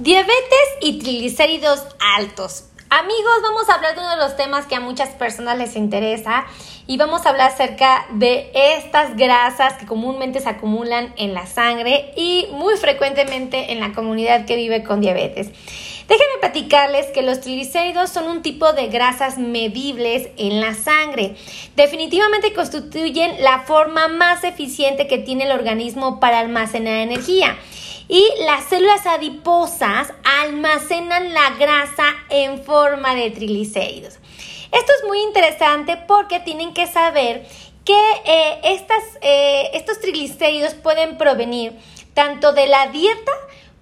Diabetes y triglicéridos altos. Amigos, vamos a hablar de uno de los temas que a muchas personas les interesa y vamos a hablar acerca de estas grasas que comúnmente se acumulan en la sangre y muy frecuentemente en la comunidad que vive con diabetes. Déjenme platicarles que los triglicéridos son un tipo de grasas medibles en la sangre. Definitivamente constituyen la forma más eficiente que tiene el organismo para almacenar energía y las células adiposas almacenan la grasa en forma de triglicéridos. Esto es muy interesante porque tienen que saber que eh, estas, eh, estos triglicéridos pueden provenir tanto de la dieta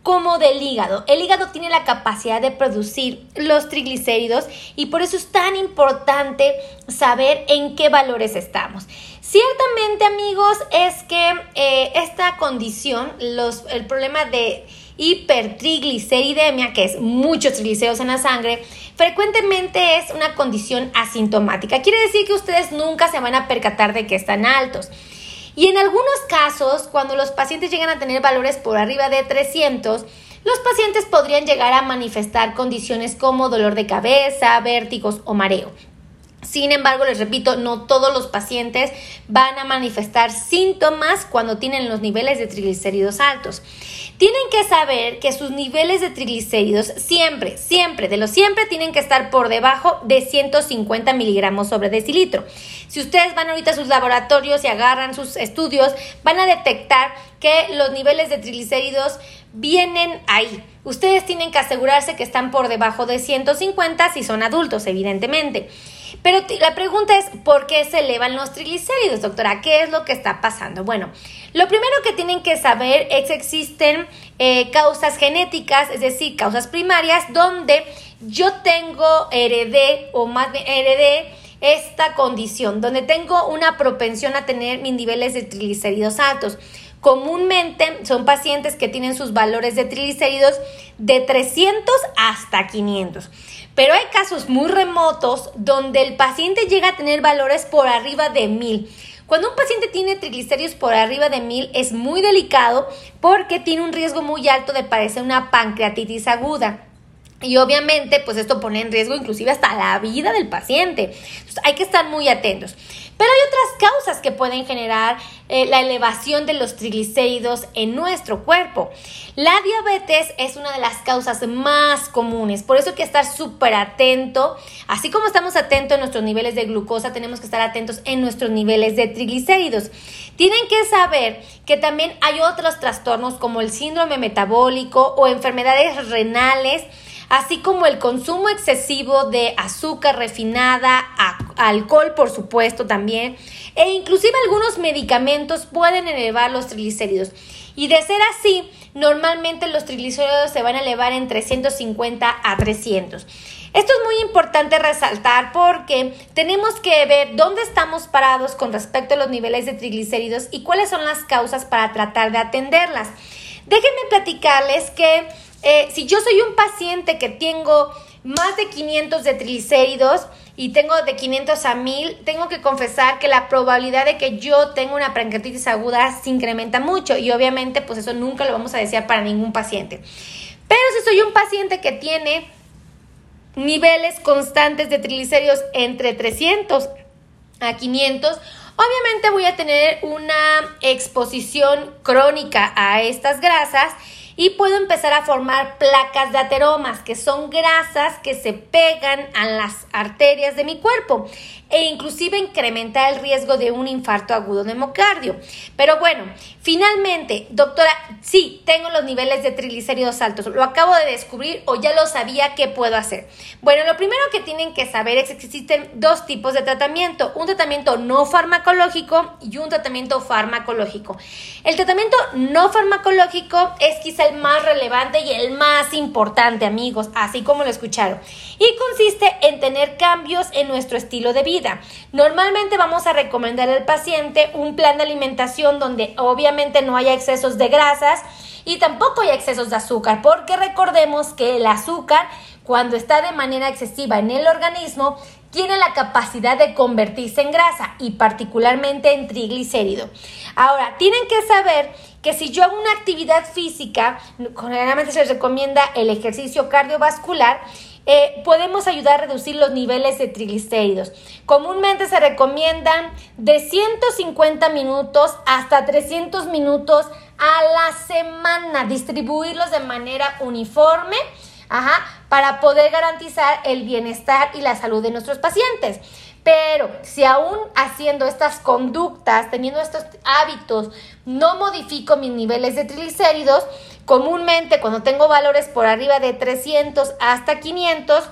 como del hígado. El hígado tiene la capacidad de producir los triglicéridos y por eso es tan importante saber en qué valores estamos. Ciertamente amigos es que eh, esta condición, el problema de hipertrigliceridemia, que es muchos triglicéridos en la sangre, frecuentemente es una condición asintomática. Quiere decir que ustedes nunca se van a percatar de que están altos. Y en algunos casos, cuando los pacientes llegan a tener valores por arriba de 300, los pacientes podrían llegar a manifestar condiciones como dolor de cabeza, vértigos o mareo. Sin embargo, les repito, no todos los pacientes van a manifestar síntomas cuando tienen los niveles de triglicéridos altos. Tienen que saber que sus niveles de triglicéridos siempre, siempre, de lo siempre, tienen que estar por debajo de 150 miligramos sobre decilitro. Si ustedes van ahorita a sus laboratorios y agarran sus estudios, van a detectar que los niveles de triglicéridos vienen ahí. Ustedes tienen que asegurarse que están por debajo de 150 si son adultos, evidentemente. Pero la pregunta es, ¿por qué se elevan los triglicéridos, doctora? ¿Qué es lo que está pasando? Bueno, lo primero que tienen que saber es que existen eh, causas genéticas, es decir, causas primarias, donde yo tengo heredé o más bien heredé esta condición, donde tengo una propensión a tener mis niveles de triglicéridos altos. Comúnmente son pacientes que tienen sus valores de triglicéridos de 300 hasta 500. Pero hay casos muy remotos donde el paciente llega a tener valores por arriba de 1000. Cuando un paciente tiene triglicéridos por arriba de 1000 es muy delicado porque tiene un riesgo muy alto de padecer una pancreatitis aguda. Y obviamente, pues esto pone en riesgo inclusive hasta la vida del paciente. Entonces, hay que estar muy atentos. Pero hay otras causas que pueden generar eh, la elevación de los triglicéridos en nuestro cuerpo. La diabetes es una de las causas más comunes, por eso hay que estar súper atento. Así como estamos atentos en nuestros niveles de glucosa, tenemos que estar atentos en nuestros niveles de triglicéridos. Tienen que saber que también hay otros trastornos como el síndrome metabólico o enfermedades renales así como el consumo excesivo de azúcar refinada, alcohol por supuesto también, e inclusive algunos medicamentos pueden elevar los triglicéridos. Y de ser así, normalmente los triglicéridos se van a elevar en 350 a 300. Esto es muy importante resaltar porque tenemos que ver dónde estamos parados con respecto a los niveles de triglicéridos y cuáles son las causas para tratar de atenderlas. Déjenme platicarles que eh, si yo soy un paciente que tengo más de 500 de triglicéridos y tengo de 500 a 1000, tengo que confesar que la probabilidad de que yo tenga una pancreatitis aguda se incrementa mucho y obviamente pues eso nunca lo vamos a desear para ningún paciente. Pero si soy un paciente que tiene niveles constantes de triglicéridos entre 300 a 500, obviamente voy a tener una exposición crónica a estas grasas y puedo empezar a formar placas de ateromas, que son grasas que se pegan a las arterias de mi cuerpo e inclusive incrementar el riesgo de un infarto agudo de miocardio. Pero bueno, finalmente, doctora, sí, tengo los niveles de triglicéridos altos, lo acabo de descubrir o ya lo sabía, ¿qué puedo hacer? Bueno, lo primero que tienen que saber es que existen dos tipos de tratamiento, un tratamiento no farmacológico y un tratamiento farmacológico. El tratamiento no farmacológico es quizá el más relevante y el más importante, amigos, así como lo escucharon, y consiste en tener cambios en nuestro estilo de vida Normalmente vamos a recomendar al paciente un plan de alimentación donde obviamente no haya excesos de grasas y tampoco hay excesos de azúcar, porque recordemos que el azúcar cuando está de manera excesiva en el organismo tiene la capacidad de convertirse en grasa y particularmente en triglicérido. Ahora, tienen que saber que si yo hago una actividad física, generalmente se recomienda el ejercicio cardiovascular, eh, podemos ayudar a reducir los niveles de triglicéridos. Comúnmente se recomiendan de 150 minutos hasta 300 minutos a la semana, distribuirlos de manera uniforme. para poder garantizar el bienestar y la salud de nuestros pacientes. Pero si aún haciendo estas conductas, teniendo estos hábitos, no modifico mis niveles de triglicéridos, comúnmente cuando tengo valores por arriba de 300 hasta 500,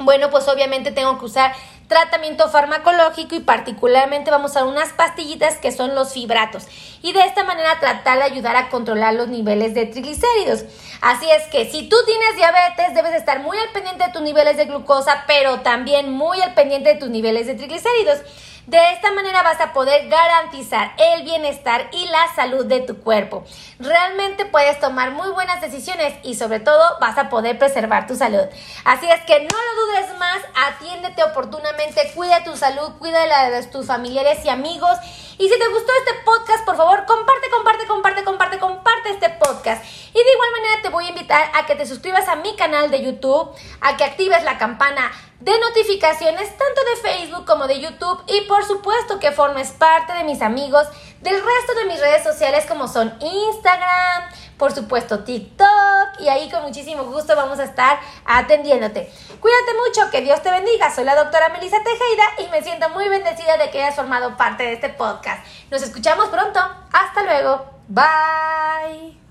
bueno, pues obviamente tengo que usar tratamiento farmacológico y particularmente vamos a unas pastillitas que son los fibratos y de esta manera tratar de ayudar a controlar los niveles de triglicéridos. Así es que si tú tienes diabetes debes estar muy al pendiente de tus niveles de glucosa, pero también muy al pendiente de tus niveles de triglicéridos. De esta manera vas a poder garantizar el bienestar y la salud de tu cuerpo. Realmente puedes tomar muy buenas decisiones y sobre todo vas a poder preservar tu salud. Así es que no lo dudes más, atiéndete oportunamente, cuida tu salud, cuida la de tus familiares y amigos. Y si te gustó este podcast, por favor, comparte, comparte, comparte, comparte, comparte este podcast. Y de igual manera te voy a invitar a que te suscribas a mi canal de YouTube, a que actives la campana de notificaciones tanto de Facebook como de YouTube y por supuesto que formes parte de mis amigos del resto de mis redes sociales como son Instagram, por supuesto TikTok y ahí con muchísimo gusto vamos a estar atendiéndote. Cuídate mucho, que Dios te bendiga. Soy la doctora Melissa Tejeda y me siento muy bendecida de que hayas formado parte de este podcast. Nos escuchamos pronto. Hasta luego. Bye.